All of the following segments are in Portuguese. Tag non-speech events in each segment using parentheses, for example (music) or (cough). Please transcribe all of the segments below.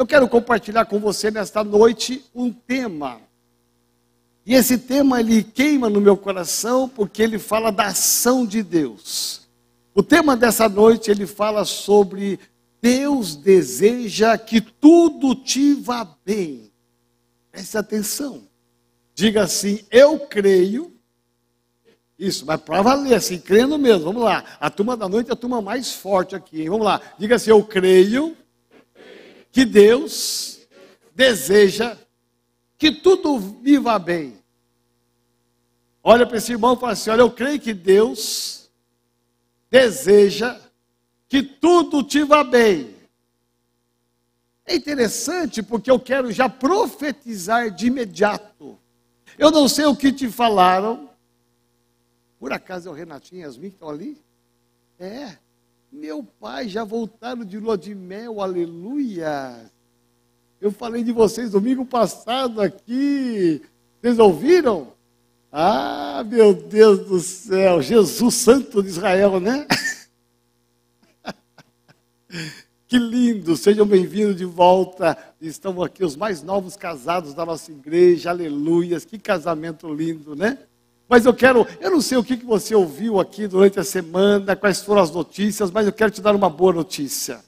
Eu quero compartilhar com você nesta noite um tema. E esse tema ele queima no meu coração porque ele fala da ação de Deus. O tema dessa noite ele fala sobre Deus deseja que tudo te vá bem. Preste atenção. Diga assim: Eu creio. Isso, mas para valer, assim, crendo mesmo. Vamos lá. A turma da noite é a turma mais forte aqui. Hein? Vamos lá. Diga assim: Eu creio que Deus deseja que tudo vá bem. Olha para esse irmão e fala assim: Olha, eu creio que Deus deseja que tudo te vá bem. É interessante porque eu quero já profetizar de imediato. Eu não sei o que te falaram. Por acaso é o Renatinho e Yasmin que estão ali? É. Meu pai, já voltaram de lua de mel, aleluia. Eu falei de vocês domingo passado aqui. Vocês ouviram? Ah, meu Deus do céu, Jesus Santo de Israel, né? (laughs) Que lindo, sejam bem-vindos de volta. Estão aqui os mais novos casados da nossa igreja, aleluias. Que casamento lindo, né? Mas eu quero, eu não sei o que você ouviu aqui durante a semana, quais foram as notícias, mas eu quero te dar uma boa notícia.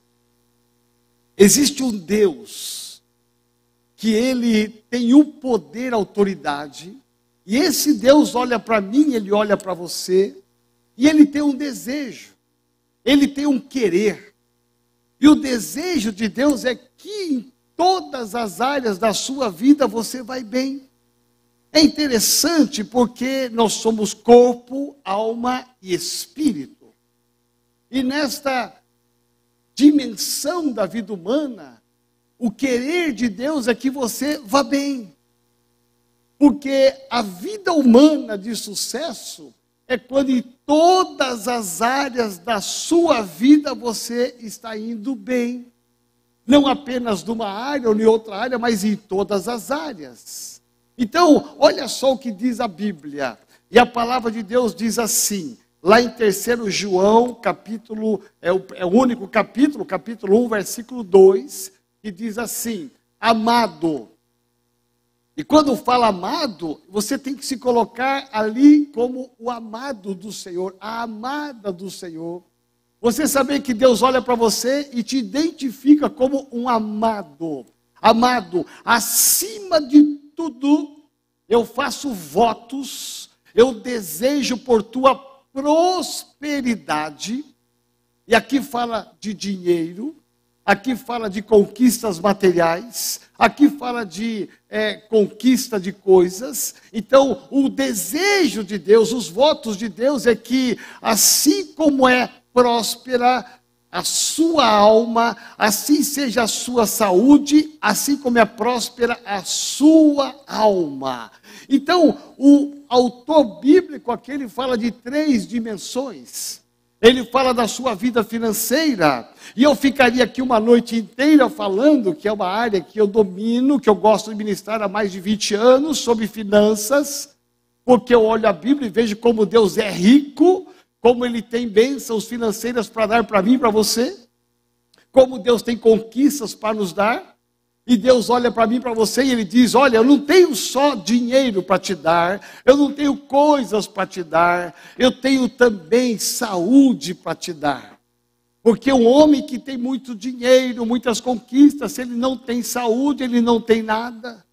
Existe um Deus que ele tem o poder, a autoridade, e esse Deus olha para mim, ele olha para você, e ele tem um desejo, ele tem um querer. E o desejo de Deus é que em todas as áreas da sua vida você vai bem. É interessante porque nós somos corpo, alma e espírito. E nesta dimensão da vida humana, o querer de Deus é que você vá bem. Porque a vida humana de sucesso é quando em todas as áreas da sua vida você está indo bem. Não apenas numa área ou em outra área, mas em todas as áreas. Então, olha só o que diz a Bíblia. E a palavra de Deus diz assim, lá em 3 João, capítulo, é o, é o único capítulo, capítulo 1, versículo 2, que diz assim: Amado. E quando fala amado, você tem que se colocar ali como o amado do Senhor, a amada do Senhor. Você saber que Deus olha para você e te identifica como um amado. Amado, acima de tudo, eu faço votos, eu desejo por tua prosperidade, e aqui fala de dinheiro, aqui fala de conquistas materiais, aqui fala de é, conquista de coisas. Então, o desejo de Deus, os votos de Deus é que, assim como é próspera a sua alma, assim seja a sua saúde, assim como é próspera a sua alma. Então, o autor bíblico aqui ele fala de três dimensões. Ele fala da sua vida financeira, e eu ficaria aqui uma noite inteira falando, que é uma área que eu domino, que eu gosto de ministrar há mais de 20 anos, sobre finanças, porque eu olho a Bíblia e vejo como Deus é rico, como Ele tem bênçãos financeiras para dar para mim e para você, como Deus tem conquistas para nos dar, e Deus olha para mim para você e Ele diz: Olha, eu não tenho só dinheiro para te dar, eu não tenho coisas para te dar, eu tenho também saúde para te dar. Porque um homem que tem muito dinheiro, muitas conquistas, se ele não tem saúde, ele não tem nada.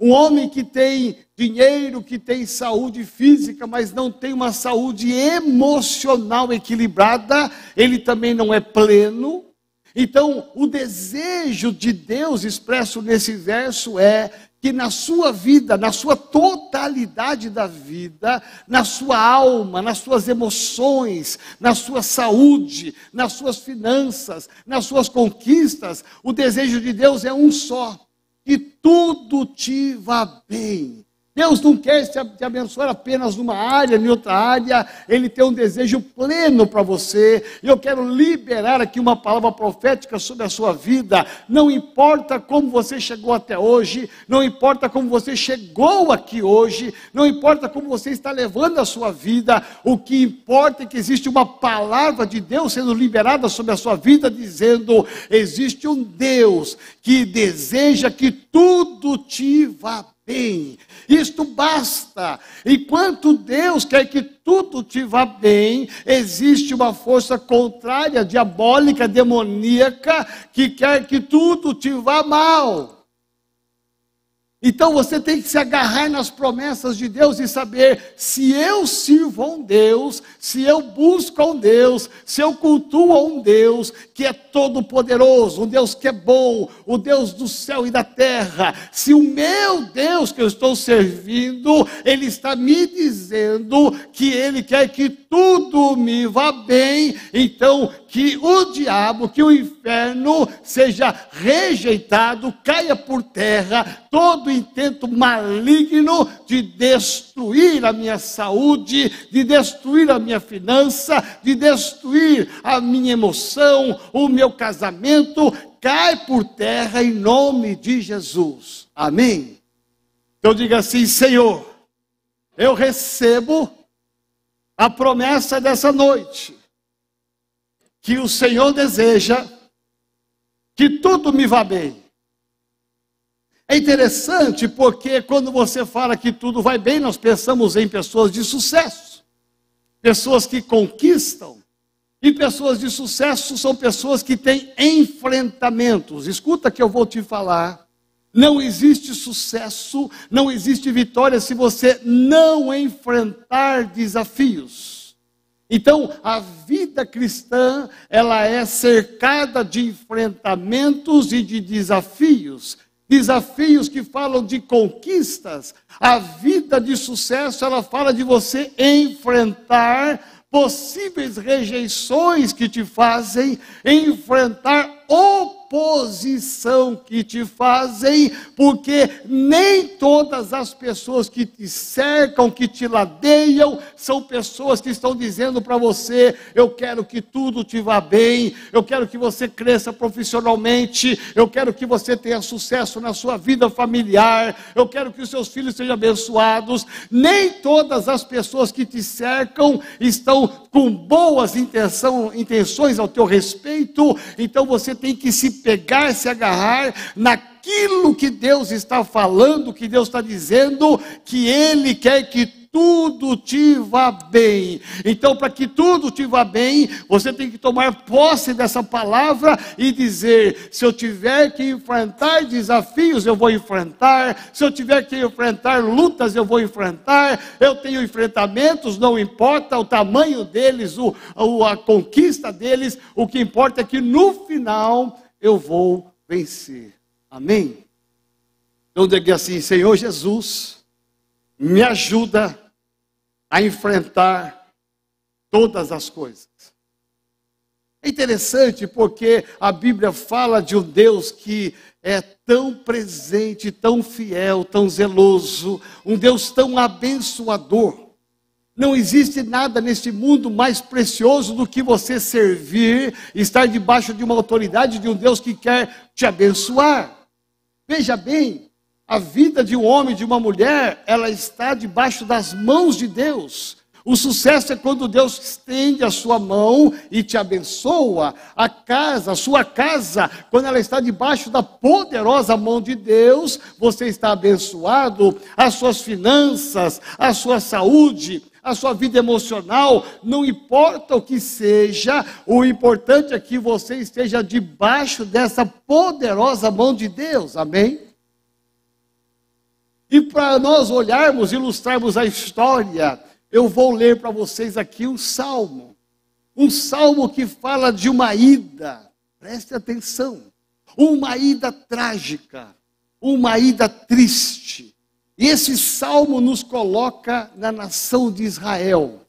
Um homem que tem dinheiro, que tem saúde física, mas não tem uma saúde emocional equilibrada, ele também não é pleno. Então, o desejo de Deus expresso nesse verso é que na sua vida, na sua totalidade da vida, na sua alma, nas suas emoções, na sua saúde, nas suas finanças, nas suas conquistas, o desejo de Deus é um só que tudo te vá bem. Deus não quer te abençoar apenas numa área, em outra área, Ele tem um desejo pleno para você. Eu quero liberar aqui uma palavra profética sobre a sua vida. Não importa como você chegou até hoje, não importa como você chegou aqui hoje, não importa como você está levando a sua vida, o que importa é que existe uma palavra de Deus sendo liberada sobre a sua vida, dizendo: existe um Deus que deseja que tudo te vá bem. Isto basta. Enquanto Deus quer que tudo te vá bem, existe uma força contrária, diabólica, demoníaca, que quer que tudo te vá mal. Então você tem que se agarrar nas promessas de Deus e saber: se eu sirvo a um Deus, se eu busco a um Deus, se eu cultuo a um Deus que é todo-poderoso, um Deus que é bom, o Deus do céu e da terra, se o meu Deus que eu estou servindo, Ele está me dizendo que Ele quer que tudo me vá bem, então que o diabo, que o inferno seja rejeitado, caia por terra todo intento maligno de destruir a minha saúde, de destruir a minha finança, de destruir a minha emoção, o meu casamento, cai por terra em nome de Jesus. Amém. Então diga assim, Senhor, eu recebo a promessa dessa noite que o Senhor deseja que tudo me vá bem. É interessante porque quando você fala que tudo vai bem, nós pensamos em pessoas de sucesso, pessoas que conquistam. E pessoas de sucesso são pessoas que têm enfrentamentos. Escuta que eu vou te falar. Não existe sucesso, não existe vitória se você não enfrentar desafios. Então, a vida cristã, ela é cercada de enfrentamentos e de desafios. Desafios que falam de conquistas. A vida de sucesso, ela fala de você enfrentar possíveis rejeições que te fazem enfrentar oposição que te fazem, porque nem todas as pessoas que te cercam, que te ladeiam, são pessoas que estão dizendo para você: eu quero que tudo te vá bem, eu quero que você cresça profissionalmente, eu quero que você tenha sucesso na sua vida familiar, eu quero que os seus filhos sejam abençoados. Nem todas as pessoas que te cercam estão com boas intenção, intenções ao teu respeito, então você tem que se pegar, se agarrar naquilo que Deus está falando, que Deus está dizendo, que Ele quer que tudo te vá bem. Então, para que tudo te vá bem, você tem que tomar posse dessa palavra e dizer: se eu tiver que enfrentar desafios, eu vou enfrentar. Se eu tiver que enfrentar lutas, eu vou enfrentar. Eu tenho enfrentamentos, não importa o tamanho deles, o, a conquista deles, o que importa é que no final eu vou vencer. Amém? Então diga assim: Senhor Jesus, me ajuda a enfrentar todas as coisas. É interessante porque a Bíblia fala de um Deus que é tão presente, tão fiel, tão zeloso, um Deus tão abençoador. Não existe nada neste mundo mais precioso do que você servir, estar debaixo de uma autoridade de um Deus que quer te abençoar. Veja bem, a vida de um homem, de uma mulher, ela está debaixo das mãos de Deus. O sucesso é quando Deus estende a sua mão e te abençoa. A casa, a sua casa, quando ela está debaixo da poderosa mão de Deus, você está abençoado. As suas finanças, a sua saúde, a sua vida emocional, não importa o que seja, o importante é que você esteja debaixo dessa poderosa mão de Deus. Amém? E para nós olharmos, ilustrarmos a história, eu vou ler para vocês aqui um salmo. Um salmo que fala de uma ida, preste atenção, uma ida trágica, uma ida triste. E esse salmo nos coloca na nação de Israel.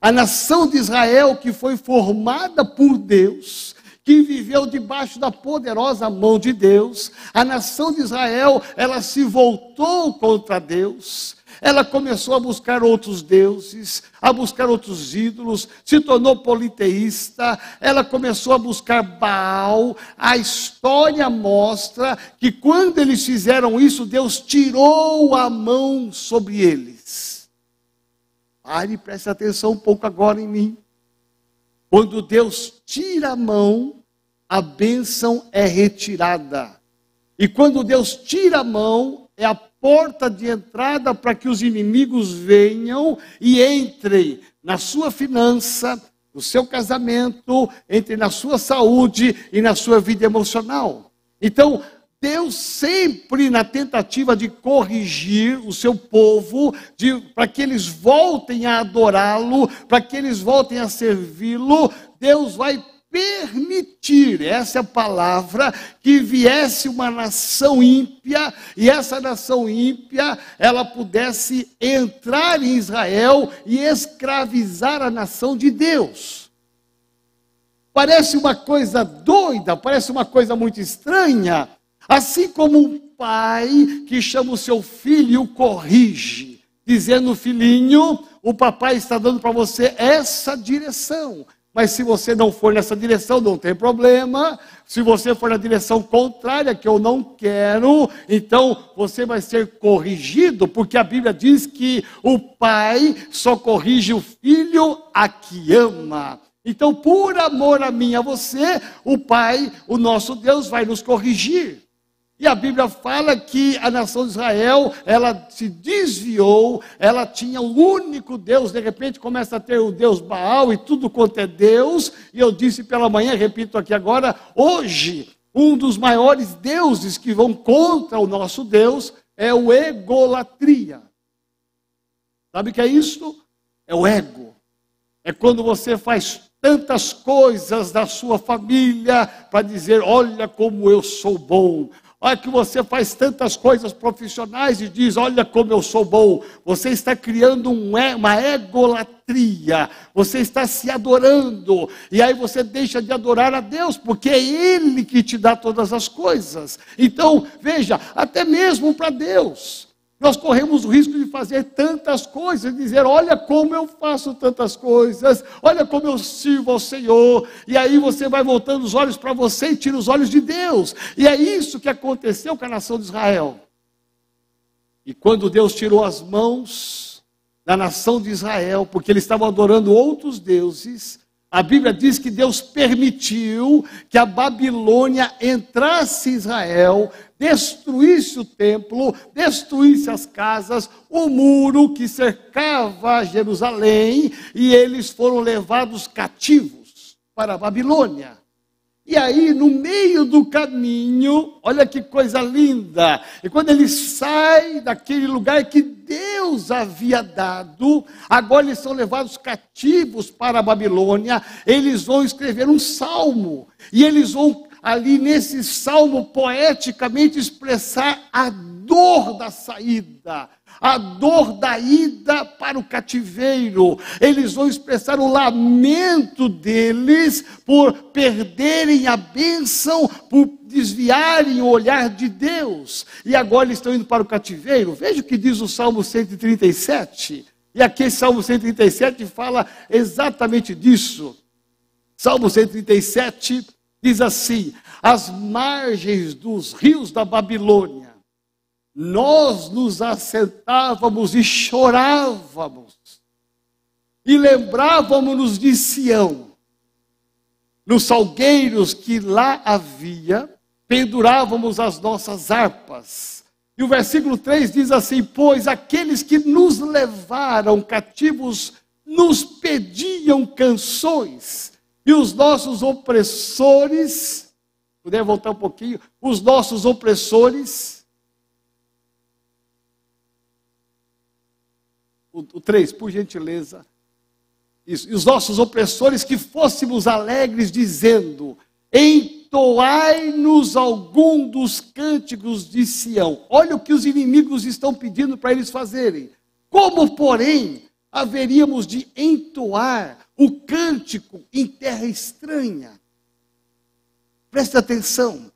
A nação de Israel que foi formada por Deus, que viveu debaixo da poderosa mão de Deus. A nação de Israel, ela se voltou contra Deus. Ela começou a buscar outros deuses, a buscar outros ídolos, se tornou politeísta, ela começou a buscar Baal. A história mostra que quando eles fizeram isso, Deus tirou a mão sobre eles. Pare e preste atenção um pouco agora em mim. Quando Deus tira a mão, a bênção é retirada. E quando Deus tira a mão, é a porta de entrada para que os inimigos venham e entrem na sua finança, no seu casamento, entrem na sua saúde e na sua vida emocional. Então, Deus sempre na tentativa de corrigir o seu povo, para que eles voltem a adorá-lo, para que eles voltem a servi-lo, Deus vai permitir, essa é a palavra, que viesse uma nação ímpia e essa nação ímpia ela pudesse entrar em Israel e escravizar a nação de Deus. Parece uma coisa doida, parece uma coisa muito estranha, assim como um pai que chama o seu filho e o corrige, dizendo: Filhinho, o papai está dando para você essa direção. Mas se você não for nessa direção, não tem problema. Se você for na direção contrária, que eu não quero, então você vai ser corrigido, porque a Bíblia diz que o pai só corrige o filho a que ama. Então, por amor a mim a você, o Pai, o nosso Deus, vai nos corrigir. E a Bíblia fala que a nação de Israel, ela se desviou, ela tinha o único Deus, de repente começa a ter o Deus Baal e tudo quanto é Deus. E eu disse pela manhã, repito aqui agora, hoje, um dos maiores deuses que vão contra o nosso Deus é o egolatria. Sabe o que é isso? É o ego. É quando você faz tantas coisas da sua família para dizer: olha como eu sou bom, Olha que você faz tantas coisas profissionais e diz: Olha como eu sou bom. Você está criando um, uma egolatria. Você está se adorando. E aí você deixa de adorar a Deus, porque é Ele que te dá todas as coisas. Então, veja, até mesmo para Deus. Nós corremos o risco de fazer tantas coisas, dizer: olha como eu faço tantas coisas, olha como eu sirvo ao Senhor, e aí você vai voltando os olhos para você e tira os olhos de Deus, e é isso que aconteceu com a nação de Israel. E quando Deus tirou as mãos da nação de Israel, porque eles estavam adorando outros deuses, a Bíblia diz que Deus permitiu que a Babilônia entrasse em Israel, destruísse o templo, destruísse as casas, o muro que cercava Jerusalém, e eles foram levados cativos para a Babilônia. E aí, no meio do caminho, olha que coisa linda. E quando ele sai daquele lugar que Deus havia dado, agora eles são levados cativos para a Babilônia, eles vão escrever um salmo. E eles vão ali nesse salmo poeticamente expressar a dor da saída, a dor da ida para o cativeiro. Eles vão expressar o lamento deles por perderem a bênção, por desviarem o olhar de Deus. E agora eles estão indo para o cativeiro. Veja o que diz o Salmo 137. E aqui, Salmo 137 fala exatamente disso. Salmo 137 diz assim: As margens dos rios da Babilônia nós nos assentávamos e chorávamos, e lembrávamos-nos de Sião, nos salgueiros que lá havia, pendurávamos as nossas harpas. E o versículo 3 diz assim: Pois aqueles que nos levaram cativos nos pediam canções, e os nossos opressores, puder voltar um pouquinho, os nossos opressores, o 3, por gentileza. Isso. E os nossos opressores que fôssemos alegres, dizendo: Entoai-nos algum dos cânticos de Sião. Olha o que os inimigos estão pedindo para eles fazerem. Como, porém, haveríamos de entoar o cântico em terra estranha? Preste atenção.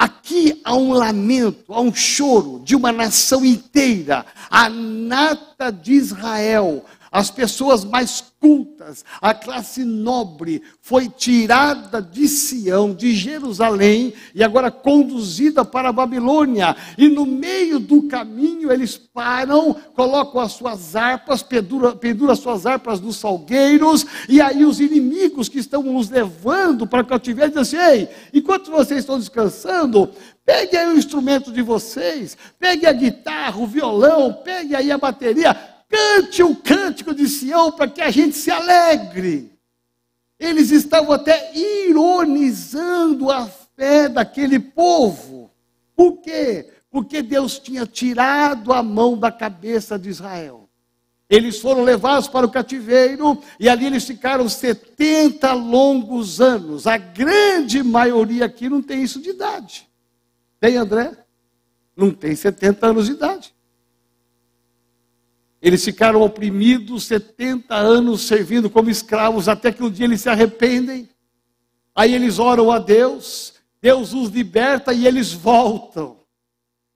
Aqui há um lamento, há um choro de uma nação inteira. A nata de Israel as pessoas mais cultas, a classe nobre, foi tirada de Sião, de Jerusalém, e agora conduzida para a Babilônia. E no meio do caminho eles param, colocam as suas harpas, penduram, penduram as suas harpas nos salgueiros, e aí os inimigos que estão nos levando para o cativeiro dizem assim: Ei, enquanto vocês estão descansando, Pegue aí o instrumento de vocês, pegue a guitarra, o violão, pegue aí a bateria, Cante o cântico de Sião para que a gente se alegre. Eles estavam até ironizando a fé daquele povo. Por quê? Porque Deus tinha tirado a mão da cabeça de Israel. Eles foram levados para o cativeiro e ali eles ficaram 70 longos anos. A grande maioria aqui não tem isso de idade. Tem, André? Não tem 70 anos de idade. Eles ficaram oprimidos 70 anos servindo como escravos, até que um dia eles se arrependem. Aí eles oram a Deus, Deus os liberta e eles voltam.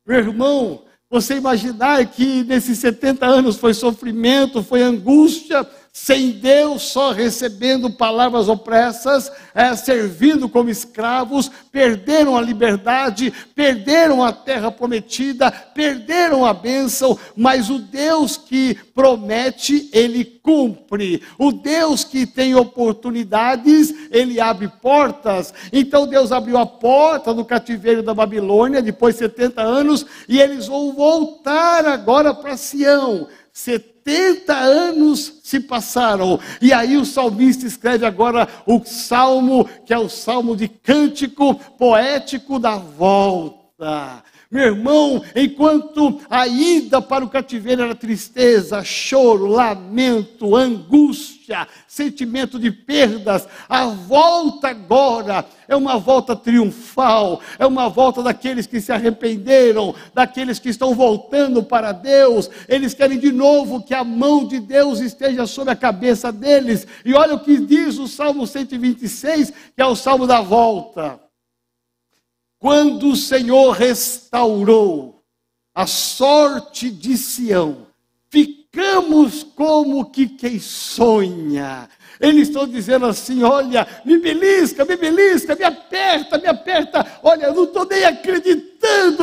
Meu irmão, você imaginar que nesses 70 anos foi sofrimento, foi angústia, sem Deus, só recebendo palavras opressas, é, servindo como escravos, perderam a liberdade, perderam a terra prometida, perderam a bênção, mas o Deus que promete, ele cumpre. O Deus que tem oportunidades, ele abre portas. Então Deus abriu a porta do cativeiro da Babilônia, depois de 70 anos, e eles vão voltar agora para Sião. 70 anos se passaram. E aí o salmista escreve agora o salmo, que é o salmo de cântico poético da volta. Meu irmão, enquanto a ida para o cativeiro era tristeza, choro, lamento, angústia, sentimento de perdas, a volta agora é uma volta triunfal, é uma volta daqueles que se arrependeram, daqueles que estão voltando para Deus, eles querem de novo que a mão de Deus esteja sobre a cabeça deles. E olha o que diz o Salmo 126, que é o salmo da volta. Quando o Senhor restaurou a sorte de Sião, ficamos como que quem sonha. Eles estão dizendo assim: olha, me belisca, me belisca, me aperta, me aperta. Olha, eu não estou nem acreditando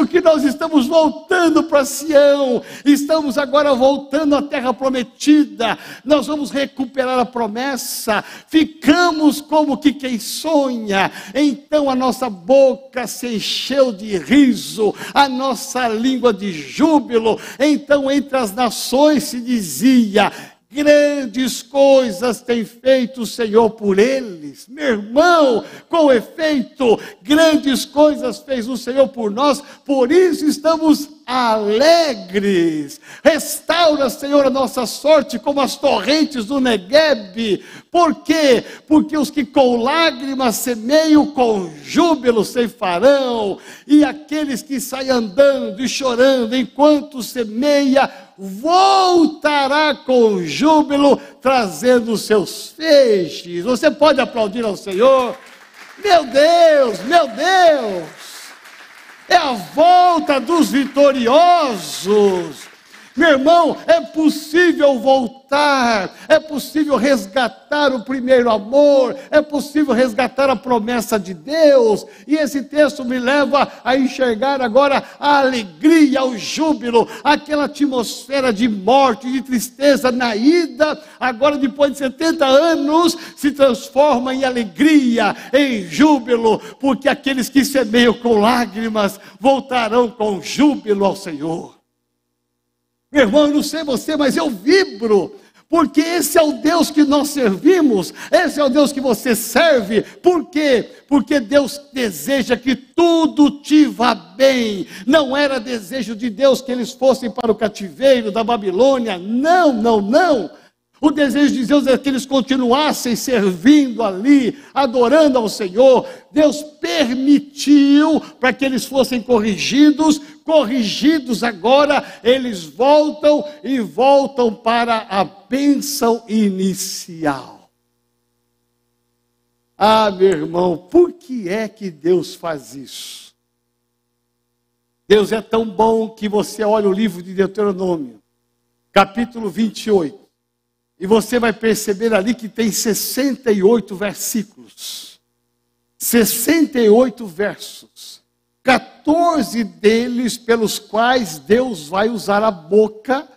que nós estamos voltando para Sião, estamos agora voltando à terra prometida, nós vamos recuperar a promessa, ficamos como que quem sonha. Então a nossa boca se encheu de riso, a nossa língua de júbilo. Então entre as nações se dizia: Grandes coisas tem feito o Senhor por eles. Meu irmão, com efeito, grandes coisas fez o Senhor por nós, por isso estamos alegres. Restaura, Senhor, a nossa sorte como as torrentes do Negueb. Por quê? Porque os que com lágrimas semeiam, com júbilo ceifarão, e aqueles que saem andando e chorando enquanto semeia, voltará com júbilo, trazendo seus feixes. Você pode aplaudir ao Senhor? Meu Deus, meu Deus! É a volta dos vitoriosos. Meu irmão, é possível voltar, é possível resgatar o primeiro amor, é possível resgatar a promessa de Deus, e esse texto me leva a enxergar agora a alegria, o júbilo, aquela atmosfera de morte, de tristeza na ida, agora depois de 70 anos, se transforma em alegria, em júbilo, porque aqueles que semeiam com lágrimas voltarão com júbilo ao Senhor. Meu irmão, eu não sei você, mas eu vibro. Porque esse é o Deus que nós servimos, esse é o Deus que você serve. Por quê? Porque Deus deseja que tudo te vá bem. Não era desejo de Deus que eles fossem para o cativeiro da Babilônia. Não, não, não. O desejo de Deus é que eles continuassem servindo ali, adorando ao Senhor. Deus permitiu para que eles fossem corrigidos, corrigidos agora, eles voltam e voltam para a bênção inicial. Ah, meu irmão, por que é que Deus faz isso? Deus é tão bom que você olha o livro de Deuteronômio, capítulo 28, e você vai perceber ali que tem 68 versículos. 68 versos. 14 deles pelos quais Deus vai usar a boca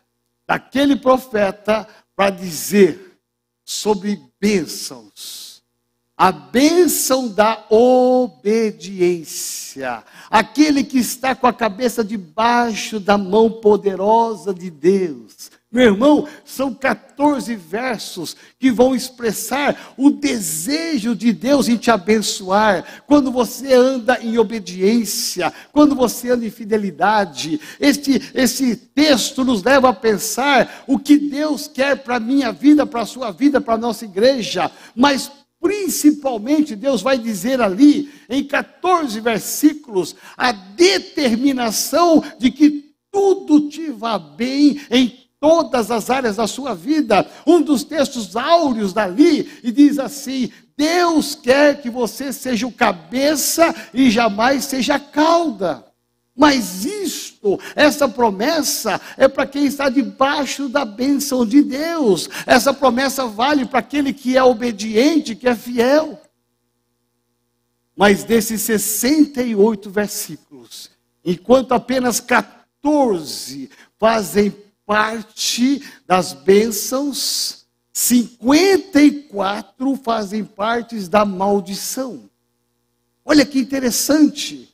daquele profeta para dizer sobre bênçãos a bênção da obediência. Aquele que está com a cabeça debaixo da mão poderosa de Deus. Meu irmão, são 14 versos que vão expressar o desejo de Deus em te abençoar. Quando você anda em obediência, quando você anda em fidelidade. Este, esse texto nos leva a pensar o que Deus quer para a minha vida, para a sua vida, para a nossa igreja. Mas Principalmente, Deus vai dizer ali, em 14 versículos, a determinação de que tudo te vá bem em todas as áreas da sua vida. Um dos textos áureos dali, e diz assim: Deus quer que você seja o cabeça e jamais seja a cauda. Mas isto, essa promessa, é para quem está debaixo da bênção de Deus. Essa promessa vale para aquele que é obediente, que é fiel. Mas desses 68 versículos, enquanto apenas 14 fazem parte das bênçãos, 54 fazem parte da maldição. Olha que interessante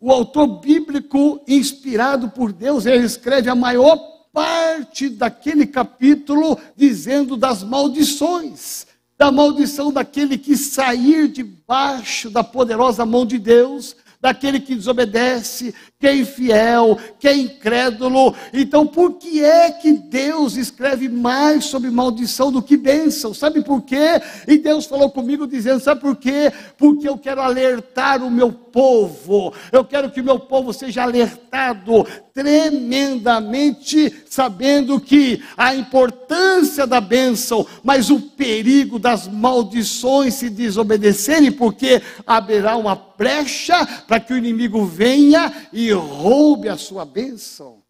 o autor bíblico, inspirado por Deus, ele escreve a maior parte daquele capítulo dizendo das maldições, da maldição daquele que sair debaixo da poderosa mão de Deus, daquele que desobedece, que é infiel, que é incrédulo. Então, por que é que Deus escreve mais sobre maldição do que bênção? Sabe por quê? E Deus falou comigo dizendo: sabe por quê? Porque eu quero alertar o meu povo, eu quero que o meu povo seja alertado tremendamente, sabendo que a importância da bênção, mas o perigo das maldições se desobedecerem, porque haverá uma brecha para que o inimigo venha e roube a sua bênção.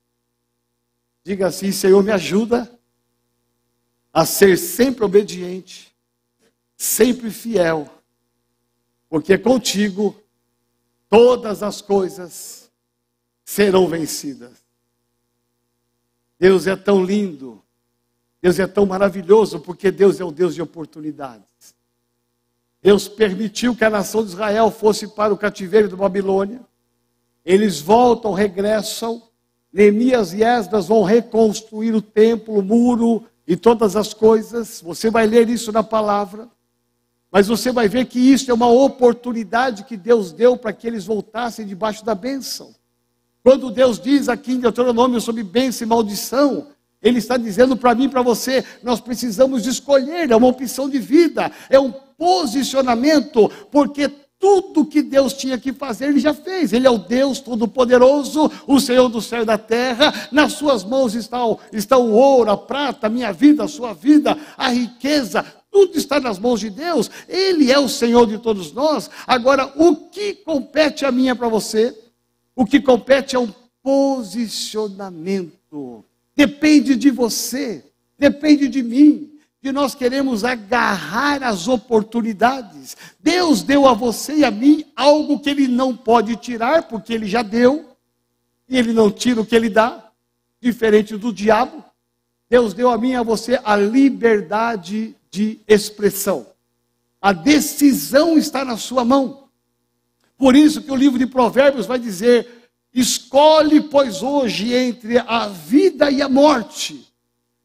Diga assim: Senhor, me ajuda a ser sempre obediente, sempre fiel, porque contigo todas as coisas serão vencidas. Deus é tão lindo, Deus é tão maravilhoso, porque Deus é o Deus de oportunidades. Deus permitiu que a nação de Israel fosse para o cativeiro da Babilônia. Eles voltam, regressam. Neemias e Esdras vão reconstruir o templo, o muro e todas as coisas. Você vai ler isso na palavra. Mas você vai ver que isso é uma oportunidade que Deus deu para que eles voltassem debaixo da bênção. Quando Deus diz aqui em Deuteronômio sobre bênção e maldição, Ele está dizendo para mim e para você: nós precisamos escolher, é uma opção de vida, é um posicionamento, porque tudo que Deus tinha que fazer, Ele já fez. Ele é o Deus Todo-Poderoso, o Senhor do céu e da terra. Nas Suas mãos está o, está o ouro, a prata, a minha vida, a sua vida, a riqueza. Tudo está nas mãos de Deus. Ele é o Senhor de todos nós. Agora, o que compete a mim e para você? O que compete é um posicionamento. Depende de você, depende de mim que nós queremos agarrar as oportunidades. Deus deu a você e a mim algo que Ele não pode tirar, porque Ele já deu, e Ele não tira o que Ele dá, diferente do diabo. Deus deu a mim e a você a liberdade de expressão. A decisão está na sua mão. Por isso que o livro de Provérbios vai dizer: escolhe, pois, hoje entre a vida e a morte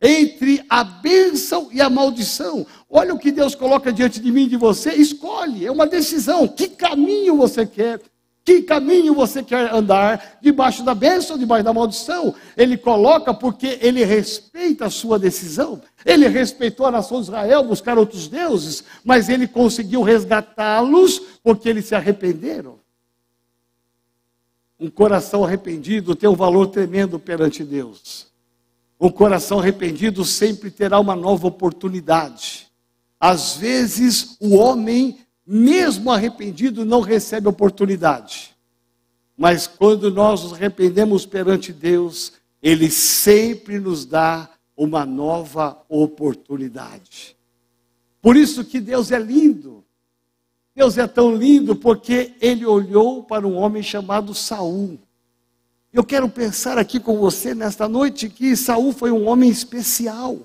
entre a bênção e a maldição. Olha o que Deus coloca diante de mim e de você, escolhe, é uma decisão. Que caminho você quer? Que caminho você quer andar? Debaixo da bênção ou debaixo da maldição? Ele coloca porque ele respeita a sua decisão. Ele respeitou a nação de Israel, buscar outros deuses, mas ele conseguiu resgatá-los porque eles se arrependeram. Um coração arrependido tem um valor tremendo perante Deus. O coração arrependido sempre terá uma nova oportunidade. Às vezes, o homem mesmo arrependido, não recebe oportunidade. Mas quando nós nos arrependemos perante Deus, Ele sempre nos dá uma nova oportunidade. Por isso que Deus é lindo. Deus é tão lindo porque ele olhou para um homem chamado Saul. Eu quero pensar aqui com você nesta noite que Saul foi um homem especial.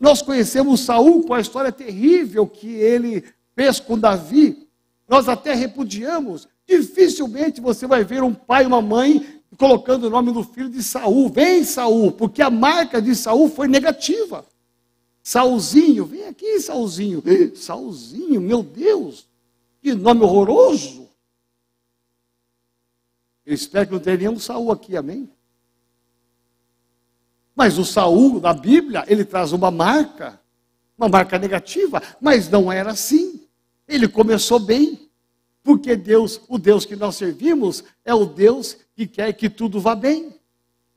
Nós conhecemos Saul com a história terrível que ele fez com Davi. Nós até repudiamos. Dificilmente você vai ver um pai e uma mãe colocando o nome do filho de Saul. Vem Saul, porque a marca de Saul foi negativa. Saulzinho, vem aqui, Saulzinho. Saulzinho, meu Deus, que nome horroroso. Eu espero que não tenha nenhum Saul aqui, amém? Mas o Saul da Bíblia, ele traz uma marca, uma marca negativa, mas não era assim. Ele começou bem, porque Deus, o Deus que nós servimos, é o Deus que quer que tudo vá bem.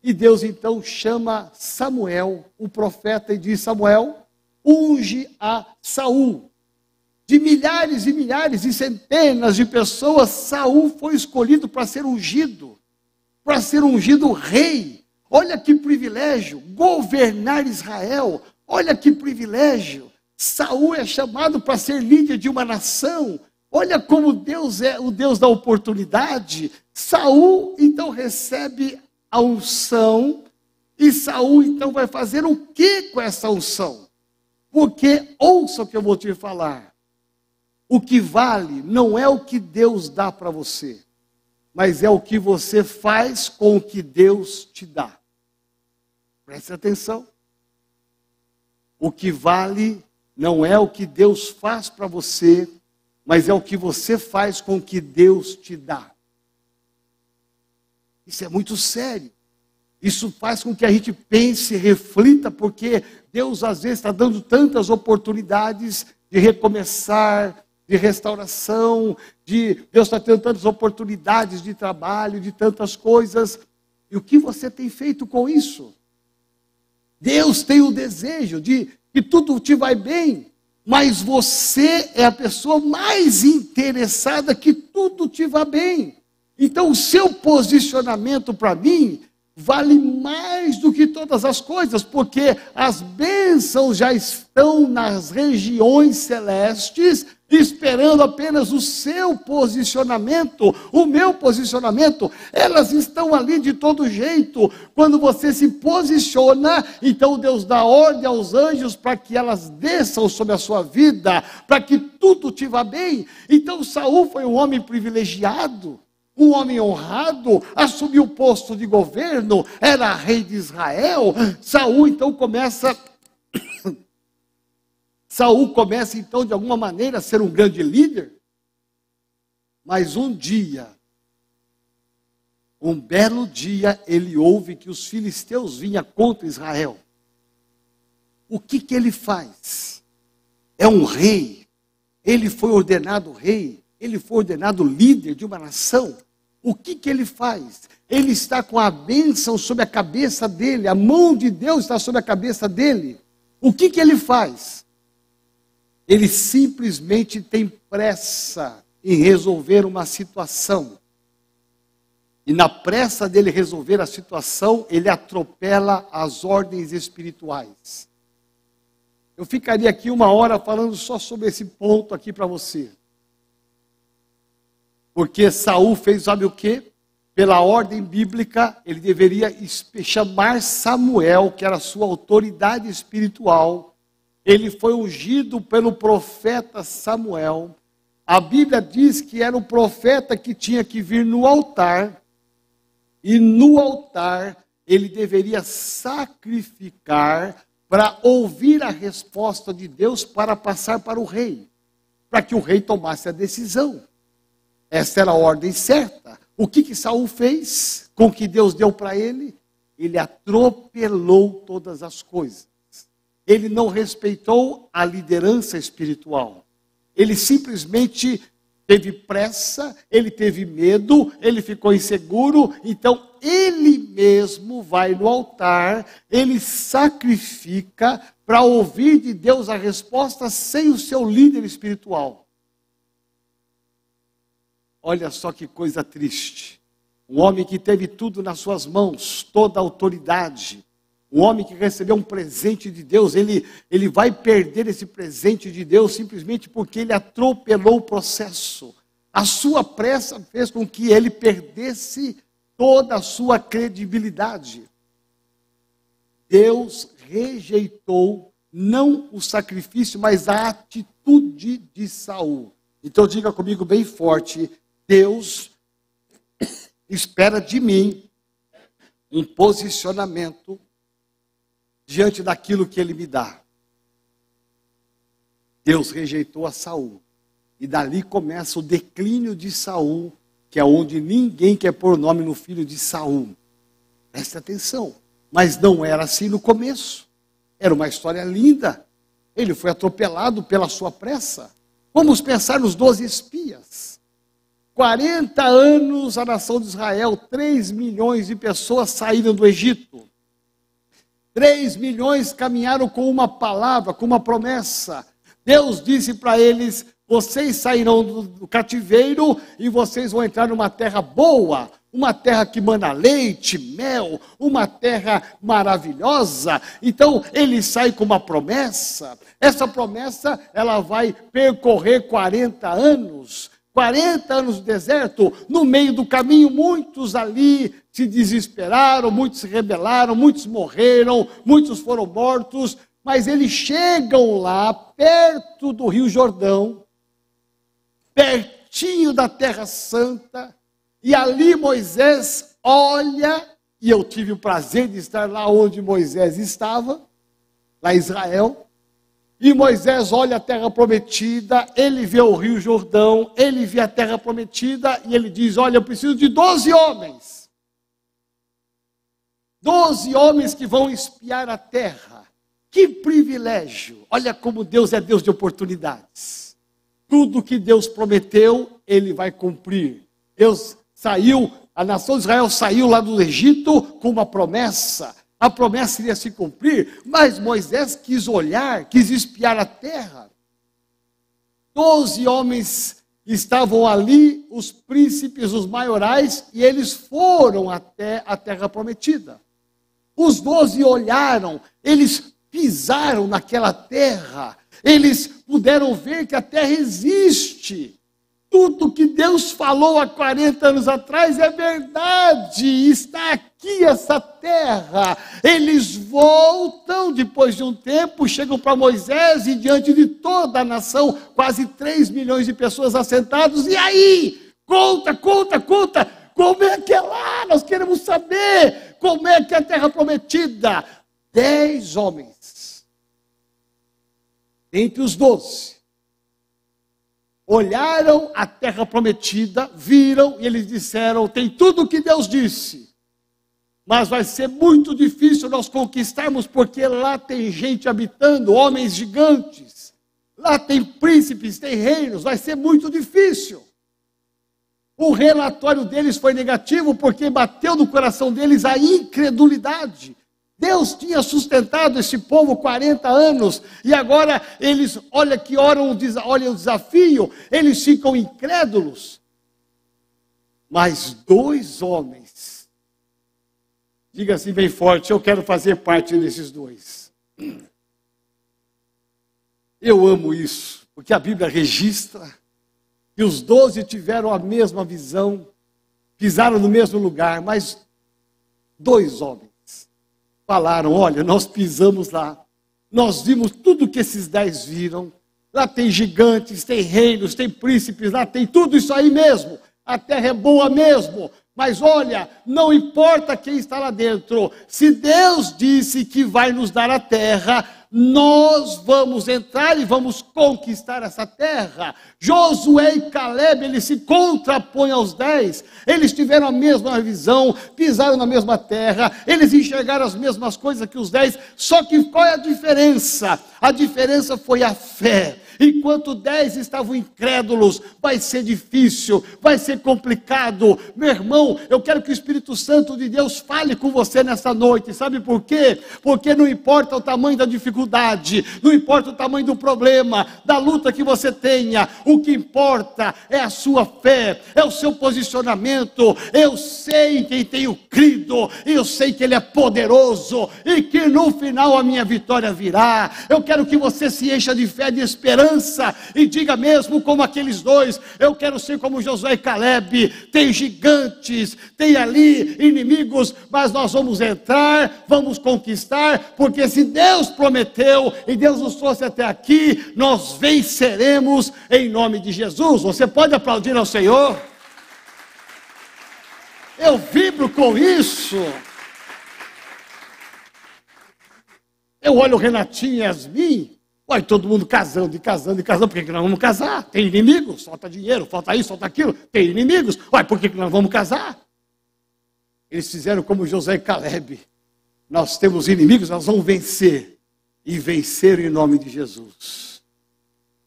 E Deus então chama Samuel, o profeta, e diz: Samuel, unge a Saul de milhares e milhares e centenas de pessoas, Saul foi escolhido para ser ungido, para ser ungido rei. Olha que privilégio, governar Israel. Olha que privilégio. Saul é chamado para ser líder de uma nação. Olha como Deus é o Deus da oportunidade. Saul então recebe a unção e Saul então vai fazer o que com essa unção? Porque ouça o que eu vou te falar. O que vale não é o que Deus dá para você, mas é o que você faz com o que Deus te dá. Preste atenção. O que vale não é o que Deus faz para você, mas é o que você faz com o que Deus te dá. Isso é muito sério. Isso faz com que a gente pense, reflita, porque Deus às vezes está dando tantas oportunidades de recomeçar, de restauração, de Deus está tendo tantas oportunidades de trabalho, de tantas coisas. E o que você tem feito com isso? Deus tem o desejo de que tudo te vai bem, mas você é a pessoa mais interessada que tudo te vá bem. Então, o seu posicionamento para mim vale mais do que todas as coisas, porque as bênçãos já estão nas regiões celestes esperando apenas o seu posicionamento, o meu posicionamento, elas estão ali de todo jeito. Quando você se posiciona, então Deus dá ordem aos anjos para que elas desçam sobre a sua vida, para que tudo te vá bem. Então Saul foi um homem privilegiado. Um homem honrado assumiu o posto de governo, era rei de Israel. Saul então começa Saul começa então de alguma maneira a ser um grande líder. Mas um dia, um belo dia, ele ouve que os filisteus vinham contra Israel. O que que ele faz? É um rei. Ele foi ordenado rei, ele foi ordenado líder de uma nação. O que que ele faz? Ele está com a bênção sobre a cabeça dele, a mão de Deus está sobre a cabeça dele. O que que ele faz? Ele simplesmente tem pressa em resolver uma situação. E na pressa dele resolver a situação, ele atropela as ordens espirituais. Eu ficaria aqui uma hora falando só sobre esse ponto aqui para você. Porque Saul fez, sabe o quê? Pela ordem bíblica, ele deveria chamar Samuel, que era sua autoridade espiritual, ele foi ungido pelo profeta Samuel. A Bíblia diz que era o profeta que tinha que vir no altar, e no altar ele deveria sacrificar para ouvir a resposta de Deus para passar para o rei, para que o rei tomasse a decisão. Essa era a ordem certa. O que que Saul fez com o que Deus deu para ele? Ele atropelou todas as coisas ele não respeitou a liderança espiritual. Ele simplesmente teve pressa, ele teve medo, ele ficou inseguro, então ele mesmo vai no altar, ele sacrifica para ouvir de Deus a resposta sem o seu líder espiritual. olha só que coisa triste. Um homem que teve tudo nas suas mãos, toda a autoridade. Um homem que recebeu um presente de Deus, ele, ele vai perder esse presente de Deus simplesmente porque ele atropelou o processo. A sua pressa fez com que ele perdesse toda a sua credibilidade. Deus rejeitou não o sacrifício, mas a atitude de Saul. Então diga comigo bem forte: Deus (coughs) espera de mim um posicionamento diante daquilo que ele me dá. Deus rejeitou a Saul. E dali começa o declínio de Saul, que é onde ninguém quer pôr nome no filho de Saul. Preste atenção. Mas não era assim no começo. Era uma história linda. Ele foi atropelado pela sua pressa. Vamos pensar nos doze espias. 40 anos a nação de Israel, 3 milhões de pessoas saíram do Egito. 3 milhões caminharam com uma palavra, com uma promessa. Deus disse para eles: vocês sairão do, cativeiro e vocês vão entrar numa terra boa, uma terra que mana leite, mel, uma terra maravilhosa. Então ele sai com uma promessa. Essa promessa ela vai percorrer 40 anos. 40 anos de deserto, no meio do caminho, muitos ali se desesperaram, muitos se rebelaram, muitos morreram, muitos foram mortos, mas eles chegam lá, perto do Rio Jordão, pertinho da Terra Santa, e ali Moisés olha, e eu tive o prazer de estar lá onde Moisés estava, lá em Israel, e Moisés olha a terra prometida, ele vê o rio Jordão, ele vê a terra prometida e ele diz: Olha, eu preciso de 12 homens. Doze homens que vão espiar a terra. Que privilégio! Olha como Deus é Deus de oportunidades. Tudo que Deus prometeu, ele vai cumprir. Deus saiu, a nação de Israel saiu lá do Egito com uma promessa a promessa iria se cumprir, mas Moisés quis olhar, quis espiar a terra. Doze homens estavam ali, os príncipes, os maiorais, e eles foram até a terra prometida. Os doze olharam, eles pisaram naquela terra, eles puderam ver que a terra existe. Tudo que Deus falou há 40 anos atrás é verdade, está aqui essa terra. Eles voltam depois de um tempo, chegam para Moisés e diante de toda a nação, quase 3 milhões de pessoas assentados, e aí? Conta, conta, conta, como é que é lá? Nós queremos saber como é que é a terra prometida. Dez homens, entre os doze, olharam a terra prometida, viram e eles disseram: tem tudo o que Deus disse, mas vai ser muito difícil nós conquistarmos, porque lá tem gente habitando, homens gigantes, lá tem príncipes, tem reinos, vai ser muito difícil. O relatório deles foi negativo porque bateu no coração deles a incredulidade. Deus tinha sustentado esse povo 40 anos e agora eles, olha que oram, olha o desafio, eles ficam incrédulos. Mas dois homens, diga assim bem forte, eu quero fazer parte desses dois. Eu amo isso, porque a Bíblia registra que os doze tiveram a mesma visão, pisaram no mesmo lugar, mas dois homens falaram: olha, nós pisamos lá, nós vimos tudo que esses dez viram. Lá tem gigantes, tem reinos, tem príncipes, lá tem tudo isso aí mesmo. A terra é boa mesmo. Mas olha, não importa quem está lá dentro, se Deus disse que vai nos dar a terra, nós vamos entrar e vamos conquistar essa terra. Josué e Caleb, eles se contrapõem aos dez, eles tiveram a mesma visão, pisaram na mesma terra, eles enxergaram as mesmas coisas que os dez, só que qual é a diferença? A diferença foi a fé. Enquanto dez estavam incrédulos, vai ser difícil, vai ser complicado. Meu irmão, eu quero que o Espírito Santo de Deus fale com você nessa noite. Sabe por quê? Porque não importa o tamanho da dificuldade, não importa o tamanho do problema, da luta que você tenha, o que importa é a sua fé, é o seu posicionamento. Eu sei em quem tenho crido, eu sei que Ele é poderoso e que no final a minha vitória virá. Eu quero que você se encha de fé, de esperança e diga mesmo como aqueles dois: eu quero ser como Josué e Caleb. Tem gigantes, tem ali inimigos, mas nós vamos entrar, vamos conquistar, porque se Deus prometeu e Deus nos trouxe até aqui, nós venceremos em nome de Jesus. Você pode aplaudir ao Senhor? Eu vibro com isso. Eu olho o Renatinho e Yasmin, Uai, todo mundo casando e casando e casando, por que, que nós vamos casar? Tem inimigos, falta dinheiro, falta isso, falta aquilo, tem inimigos. Uai, por que, que nós vamos casar? Eles fizeram como José e Caleb. Nós temos inimigos, nós vamos vencer. E vencer em nome de Jesus.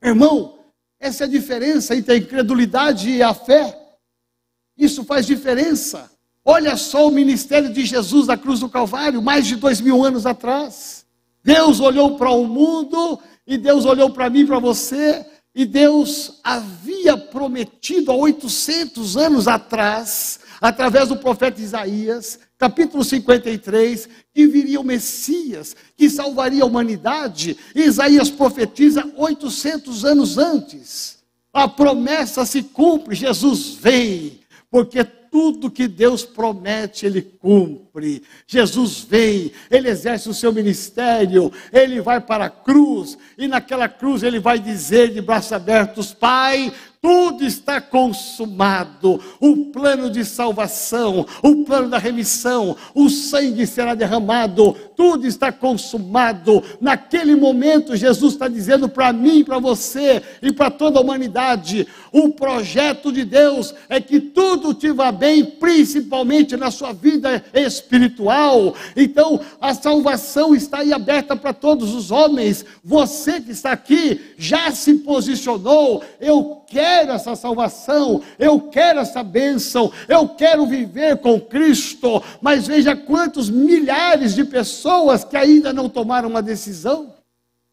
Irmão, essa é a diferença entre a incredulidade e a fé. Isso faz diferença. Olha só o ministério de Jesus na cruz do Calvário, mais de dois mil anos atrás. Deus olhou para o mundo e Deus olhou para mim, para você, e Deus havia prometido há 800 anos atrás, através do profeta Isaías, capítulo 53, que viria o Messias, que salvaria a humanidade. Isaías profetiza 800 anos antes. A promessa se cumpre, Jesus vem, porque tudo que Deus promete, Ele cumpre. Jesus vem, Ele exerce o seu ministério, Ele vai para a cruz, e naquela cruz Ele vai dizer de braços abertos: Pai, tudo está consumado. O plano de salvação, o plano da remissão, o sangue será derramado. Tudo está consumado. Naquele momento, Jesus está dizendo para mim, para você e para toda a humanidade: o projeto de Deus é que tudo te vá bem, principalmente na sua vida espiritual. Então, a salvação está aí aberta para todos os homens. Você que está aqui já se posicionou. Eu quero essa salvação, eu quero essa bênção, eu quero viver com Cristo, mas veja quantos milhares de pessoas que ainda não tomaram uma decisão.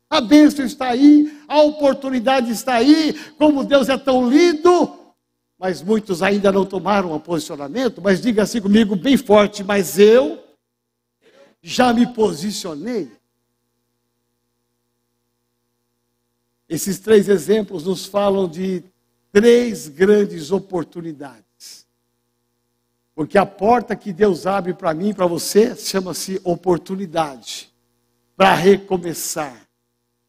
A bênção está aí, a oportunidade está aí, como Deus é tão lindo, mas muitos ainda não tomaram um posicionamento. Mas diga assim comigo, bem forte: mas eu já me posicionei. Esses três exemplos nos falam de três grandes oportunidades. Porque a porta que Deus abre para mim e para você chama-se oportunidade para recomeçar,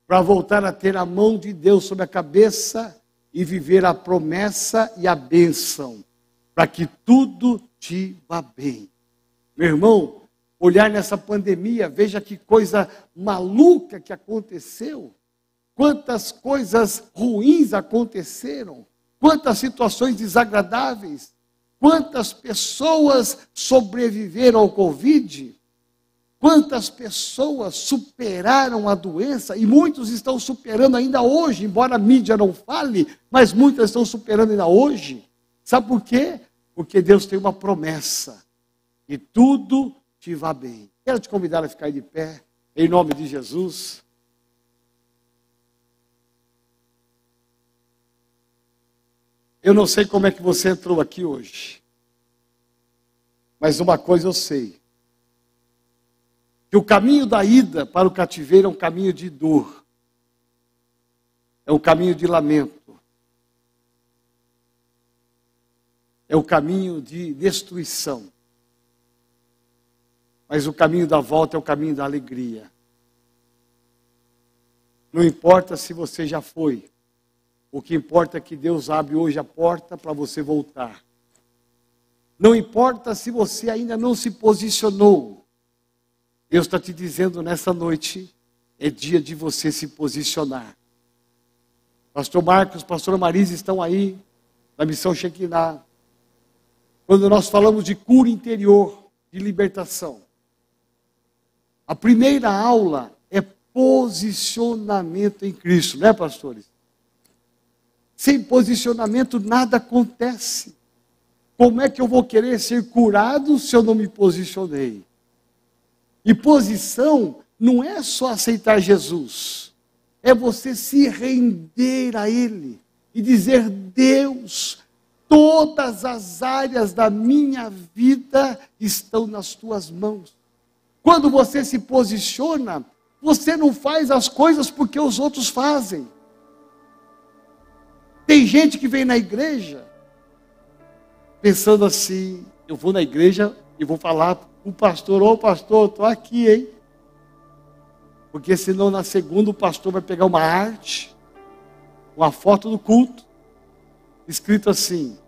para voltar a ter a mão de Deus sobre a cabeça e viver a promessa e a bênção, para que tudo te vá bem. Meu irmão, olhar nessa pandemia, veja que coisa maluca que aconteceu, quantas coisas ruins aconteceram, quantas situações desagradáveis, quantas pessoas sobreviveram ao Covid, quantas pessoas superaram a doença, e muitos estão superando ainda hoje, embora a mídia não fale, mas muitas estão superando ainda hoje. Sabe por quê? Porque Deus tem uma promessa, e tudo te vá bem. Quero te convidar a ficar de pé, em nome de Jesus. Eu não sei como é que você entrou aqui hoje. Mas uma coisa eu sei: que o caminho da ida para o cativeiro é um caminho de dor, é um caminho de lamento, é o caminho de destruição. Mas o caminho da volta é o caminho da alegria. Não importa se você já foi, o que importa é que Deus abre hoje a porta para você voltar. Não importa se você ainda não se posicionou. Deus está te dizendo nessa noite, é dia de você se posicionar. Pastor Marcos, pastora Marisa estão aí, na missão Shekinah. Quando nós falamos de cura interior, de libertação. A primeira aula é posicionamento em Cristo, não é, pastores? Sem posicionamento nada acontece. Como é que eu vou querer ser curado se eu não me posicionei? E posição não é só aceitar Jesus, é você se render a Ele e dizer: Deus, todas as áreas da minha vida estão nas tuas mãos. Quando você se posiciona, você não faz as coisas porque os outros fazem. Tem gente que vem na igreja pensando assim: eu vou na igreja e vou falar para o pastor: Ô pastor, estou aqui, hein? Porque senão na segunda o pastor vai pegar uma arte, uma foto do culto, escrito assim: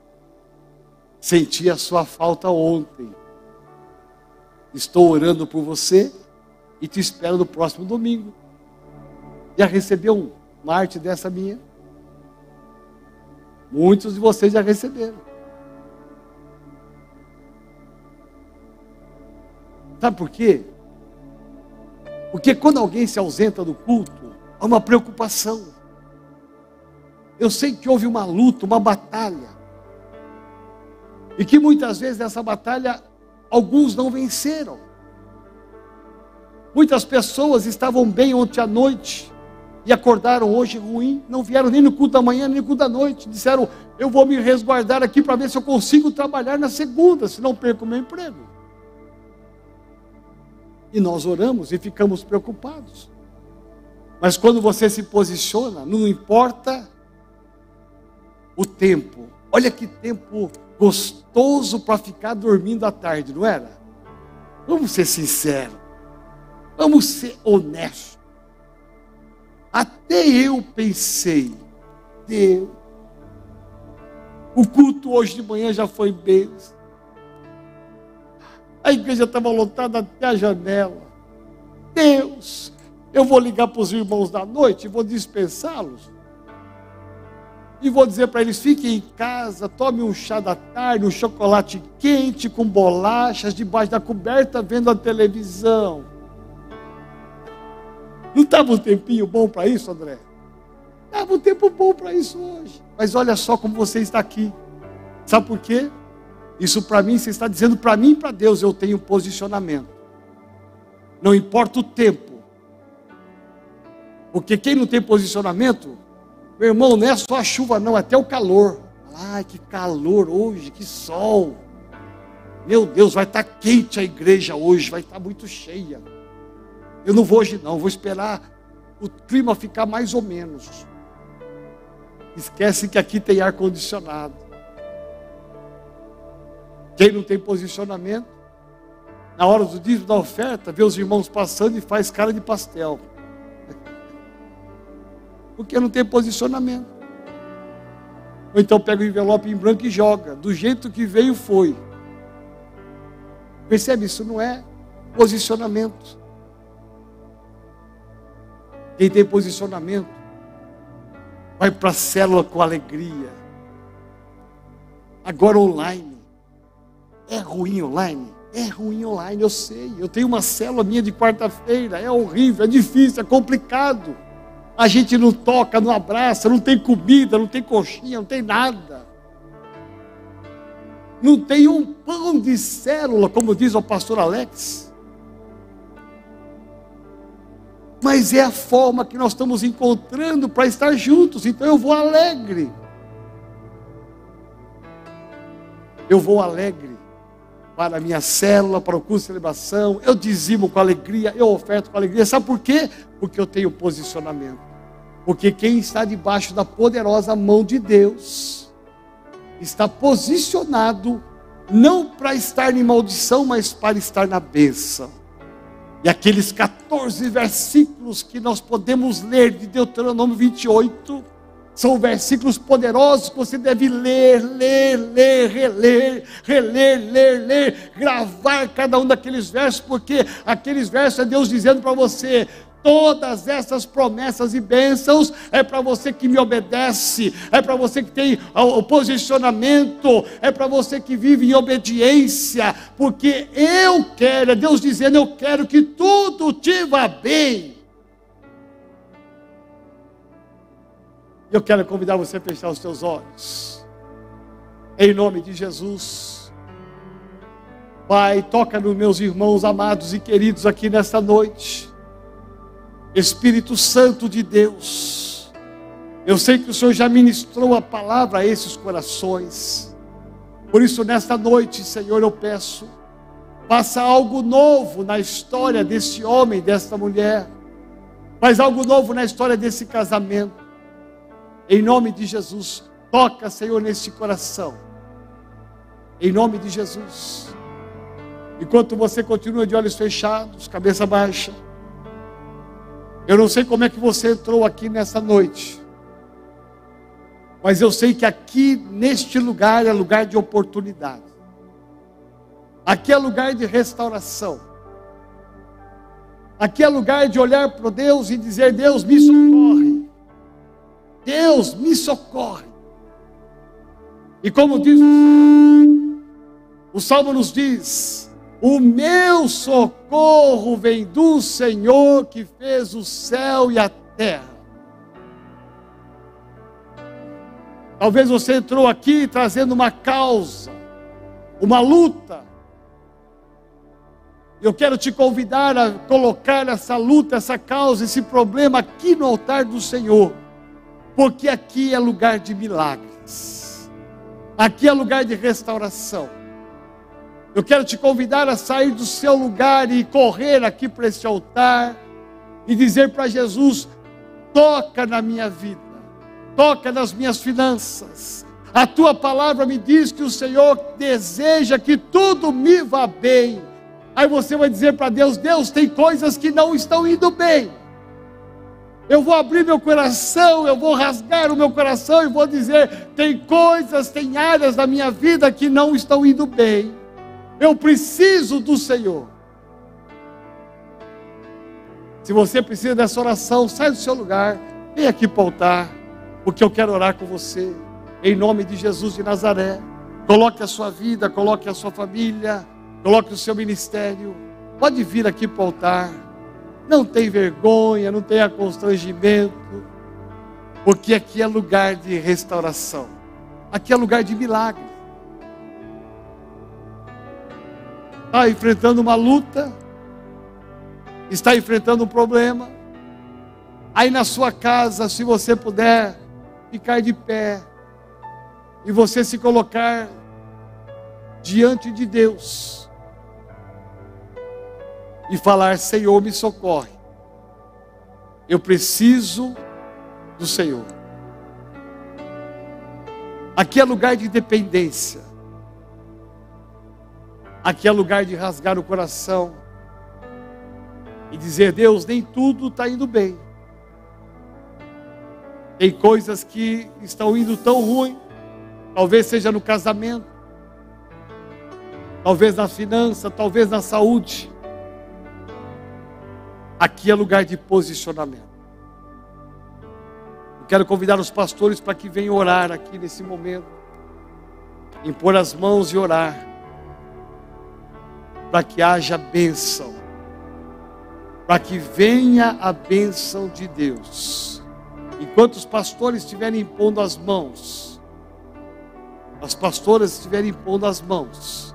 Senti a sua falta ontem. Estou orando por você e te espero no próximo domingo. Já recebeu uma arte dessa minha? Muitos de vocês já receberam. Sabe por quê? Porque quando alguém se ausenta do culto, há uma preocupação. Eu sei que houve uma luta, uma batalha. E que muitas vezes nessa batalha alguns não venceram. Muitas pessoas estavam bem ontem à noite e acordaram hoje ruim, não vieram nem no culto da manhã, nem no culto da noite. Disseram: Eu vou me resguardar aqui para ver se eu consigo trabalhar na segunda, se não perco meu emprego. E nós oramos e ficamos preocupados. Mas quando você se posiciona, não importa o tempo. Olha que tempo gostoso para ficar dormindo à tarde, não era? Vamos ser sinceros. Vamos ser honestos. Até eu pensei, Deus, o culto hoje de manhã já foi bênção. A igreja estava lotada até a janela. Deus, eu vou ligar para os irmãos da noite vou dispensá-los. E vou dizer para eles: fiquem em casa, tome um chá da tarde, um chocolate quente com bolachas debaixo da coberta, vendo a televisão. Não estava um tempinho bom para isso, André? Estava um tempo bom para isso hoje. Mas olha só como você está aqui. Sabe por quê? Isso para mim, você está dizendo para mim e para Deus, eu tenho posicionamento. Não importa o tempo. Porque quem não tem posicionamento, meu irmão, não é só a chuva, não, é até o calor. Ai, que calor hoje, que sol. Meu Deus, vai estar quente a igreja hoje, vai estar muito cheia. Eu não vou hoje não, vou esperar o clima ficar mais ou menos. Esquece que aqui tem ar condicionado. Quem não tem posicionamento, na hora do dízimo da oferta, vê os irmãos passando e faz cara de pastel. (laughs) Porque não tem posicionamento. Ou então pega o envelope em branco e joga. Do jeito que veio, foi. Percebe? Isso não é posicionamento. Quem tem posicionamento vai para a célula com alegria. Agora online. É ruim online? É ruim online, eu sei. Eu tenho uma célula minha de quarta-feira. É horrível, é difícil, é complicado. A gente não toca, não abraça, não tem comida, não tem coxinha, não tem nada. Não tem um pão de célula, como diz o pastor Alex. Mas é a forma que nós estamos encontrando para estar juntos. Então eu vou alegre. Eu vou alegre para a minha célula, para o curso de celebração. Eu dizimo com alegria, eu oferto com alegria. Sabe por quê? Porque eu tenho posicionamento. Porque quem está debaixo da poderosa mão de Deus está posicionado não para estar em maldição, mas para estar na bênção. E aqueles 14 versículos que nós podemos ler de Deuteronômio 28 são versículos poderosos que você deve ler, ler, ler, reler, reler, ler, ler, gravar cada um daqueles versos, porque aqueles versos é Deus dizendo para você: Todas essas promessas e bênçãos é para você que me obedece, é para você que tem o posicionamento, é para você que vive em obediência, porque eu quero, é Deus dizendo: Eu quero que tudo te vá bem. Eu quero convidar você a fechar os seus olhos. Em nome de Jesus. Pai, toca nos meus irmãos amados e queridos aqui nesta noite. Espírito Santo de Deus. Eu sei que o Senhor já ministrou a palavra a esses corações. Por isso, nesta noite, Senhor, eu peço, faça algo novo na história desse homem, desta mulher. Faz algo novo na história desse casamento. Em nome de Jesus, toca, Senhor, nesse coração. Em nome de Jesus. Enquanto você continua de olhos fechados, cabeça baixa. Eu não sei como é que você entrou aqui nessa noite. Mas eu sei que aqui neste lugar é lugar de oportunidade. Aqui é lugar de restauração. Aqui é lugar de olhar para Deus e dizer: Deus me socorre. Deus me socorre. E como diz o Salmo nos diz: O meu socorro vem do Senhor que fez o céu e a terra. Talvez você entrou aqui trazendo uma causa, uma luta, eu quero te convidar a colocar essa luta, essa causa, esse problema aqui no altar do Senhor, porque aqui é lugar de milagres, aqui é lugar de restauração. Eu quero te convidar a sair do seu lugar e correr aqui para esse altar e dizer para Jesus: toca na minha vida, toca nas minhas finanças. A tua palavra me diz que o Senhor deseja que tudo me vá bem Aí você vai dizer para Deus: Deus, tem coisas que não estão indo bem. Eu vou abrir meu coração, eu vou rasgar o meu coração e vou dizer: tem coisas, tem áreas da minha vida que não estão indo bem. Eu preciso do Senhor. Se você precisa dessa oração, sai do seu lugar, vem aqui para o altar, porque eu quero orar com você, em nome de Jesus de Nazaré. Coloque a sua vida, coloque a sua família Coloque o seu ministério. Pode vir aqui para o altar. Não tem vergonha, não tenha constrangimento. Porque aqui é lugar de restauração. Aqui é lugar de milagre. Está enfrentando uma luta. Está enfrentando um problema. Aí na sua casa, se você puder ficar de pé e você se colocar diante de Deus e falar: Senhor, me socorre. Eu preciso do Senhor. Aqui é lugar de dependência. Aqui é lugar de rasgar o coração e dizer: Deus, nem tudo está indo bem. Tem coisas que estão indo tão ruim, talvez seja no casamento, talvez na finança, talvez na saúde. Aqui é lugar de posicionamento. Eu quero convidar os pastores para que venham orar aqui nesse momento. Impor as mãos e orar. Para que haja bênção. Para que venha a bênção de Deus. Enquanto os pastores estiverem impondo as mãos, as pastoras estiverem impondo as mãos,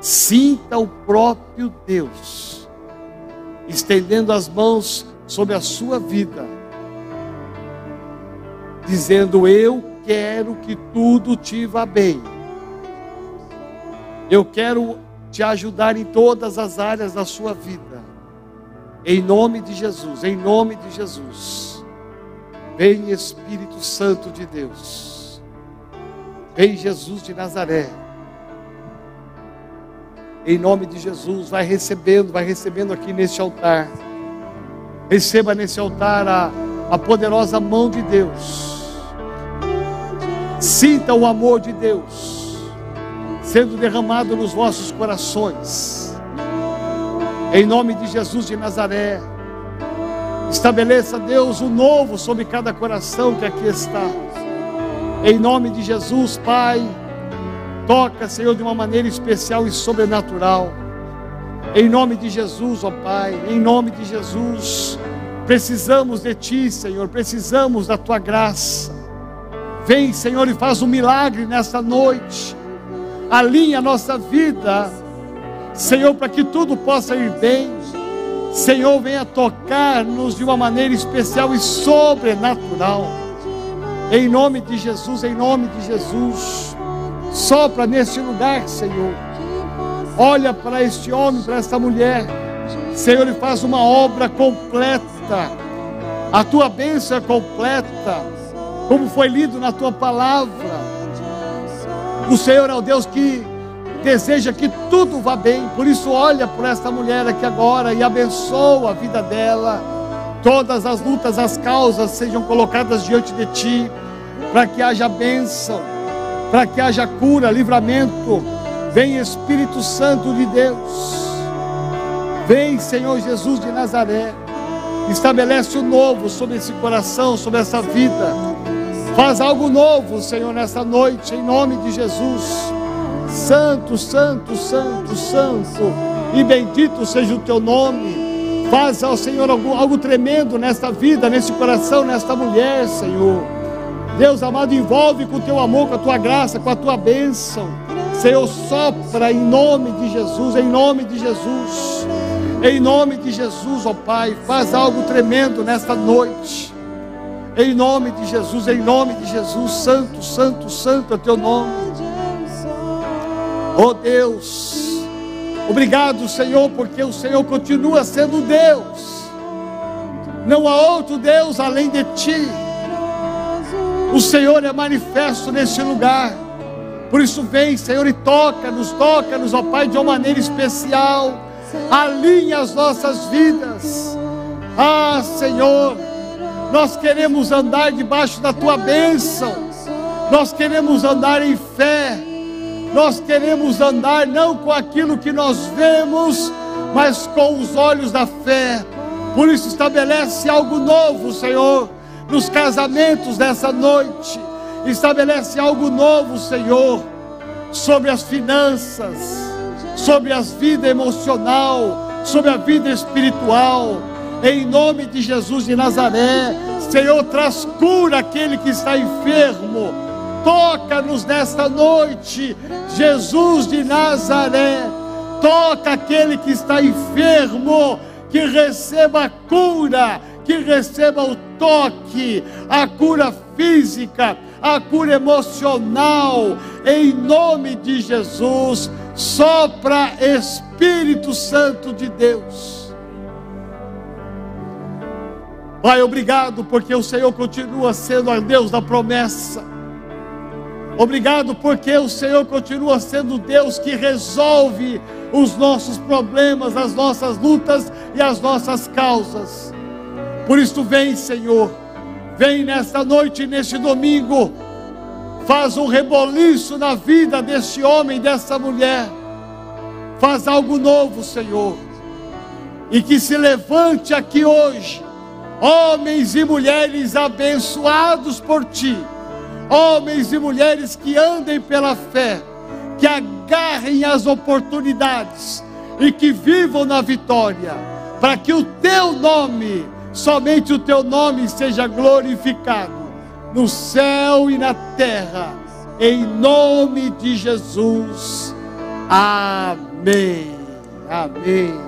sinta o próprio Deus estendendo as mãos sobre a sua vida, dizendo: Eu quero que tudo te vá bem. Eu quero te ajudar em todas as áreas da sua vida. Em nome de Jesus, em nome de Jesus. Vem Espírito Santo de Deus. Vem Jesus de Nazaré em nome de Jesus, vai recebendo, vai recebendo aqui neste altar. Receba nesse altar a, a poderosa mão de Deus. Sinta o amor de Deus sendo derramado nos vossos corações. Em nome de Jesus de Nazaré. Estabeleça, Deus, o novo sobre cada coração que aqui está. Em nome de Jesus, Pai. Toca, Senhor, de uma maneira especial e sobrenatural. Em nome de Jesus, ó Pai, em nome de Jesus. Precisamos de Ti, Senhor, precisamos da Tua graça. Vem, Senhor, e faz um milagre nessa noite. Alinha a nossa vida, Senhor, para que tudo possa ir bem. Senhor, venha tocar-nos de uma maneira especial e sobrenatural. Em nome de Jesus, em nome de Jesus. Sopra neste lugar, Senhor. Olha para este homem, para esta mulher. Senhor, e faz uma obra completa. A tua bênção é completa, como foi lido na tua palavra. O Senhor é o Deus que deseja que tudo vá bem. Por isso, olha por esta mulher aqui agora e abençoa a vida dela. Todas as lutas, as causas sejam colocadas diante de ti, para que haja bênção, para que haja cura, livramento. Vem Espírito Santo de Deus. Vem, Senhor Jesus de Nazaré. Estabelece o novo sobre esse coração, sobre essa vida. Faz algo novo, Senhor, nessa noite, em nome de Jesus. Santo, santo, santo, santo. E bendito seja o teu nome. Faz ao Senhor algo, algo tremendo nesta vida, nesse coração, nesta mulher, Senhor. Deus amado, envolve com o teu amor, com a tua graça, com a tua bênção. Senhor, sopra em nome de Jesus, em nome de Jesus. Em nome de Jesus, ó Pai, faz algo tremendo nesta noite. Em nome de Jesus, em nome de Jesus, santo, santo, santo é teu nome. Ó Deus, obrigado, Senhor, porque o Senhor continua sendo Deus. Não há outro Deus além de ti. O Senhor é manifesto neste lugar. Por isso vem, Senhor, e toca-nos, toca-nos, ó Pai, de uma maneira especial alinha as nossas vidas. Ah, Senhor, nós queremos andar debaixo da tua bênção, nós queremos andar em fé, nós queremos andar não com aquilo que nós vemos, mas com os olhos da fé. Por isso, estabelece algo novo, Senhor, nos casamentos dessa noite. Estabelece algo novo, Senhor, sobre as finanças sobre a vida emocional, sobre a vida espiritual. Em nome de Jesus de Nazaré, Senhor, traz cura aquele que está enfermo. Toca-nos nesta noite, Jesus de Nazaré. Toca aquele que está enfermo, que receba a cura, que receba o toque, a cura física, a cura emocional, em nome de Jesus sopra Espírito Santo de Deus. Pai, obrigado porque o Senhor continua sendo o Deus da promessa. Obrigado porque o Senhor continua sendo Deus que resolve os nossos problemas, as nossas lutas e as nossas causas. Por isso, vem, Senhor, vem nesta noite, neste domingo Faz um reboliço na vida desse homem, dessa mulher. Faz algo novo, Senhor. E que se levante aqui hoje, homens e mulheres abençoados por Ti, homens e mulheres que andem pela fé, que agarrem as oportunidades e que vivam na vitória, para que o Teu nome, somente o Teu nome, seja glorificado no céu e na terra, em nome de Jesus. Amém. Amém.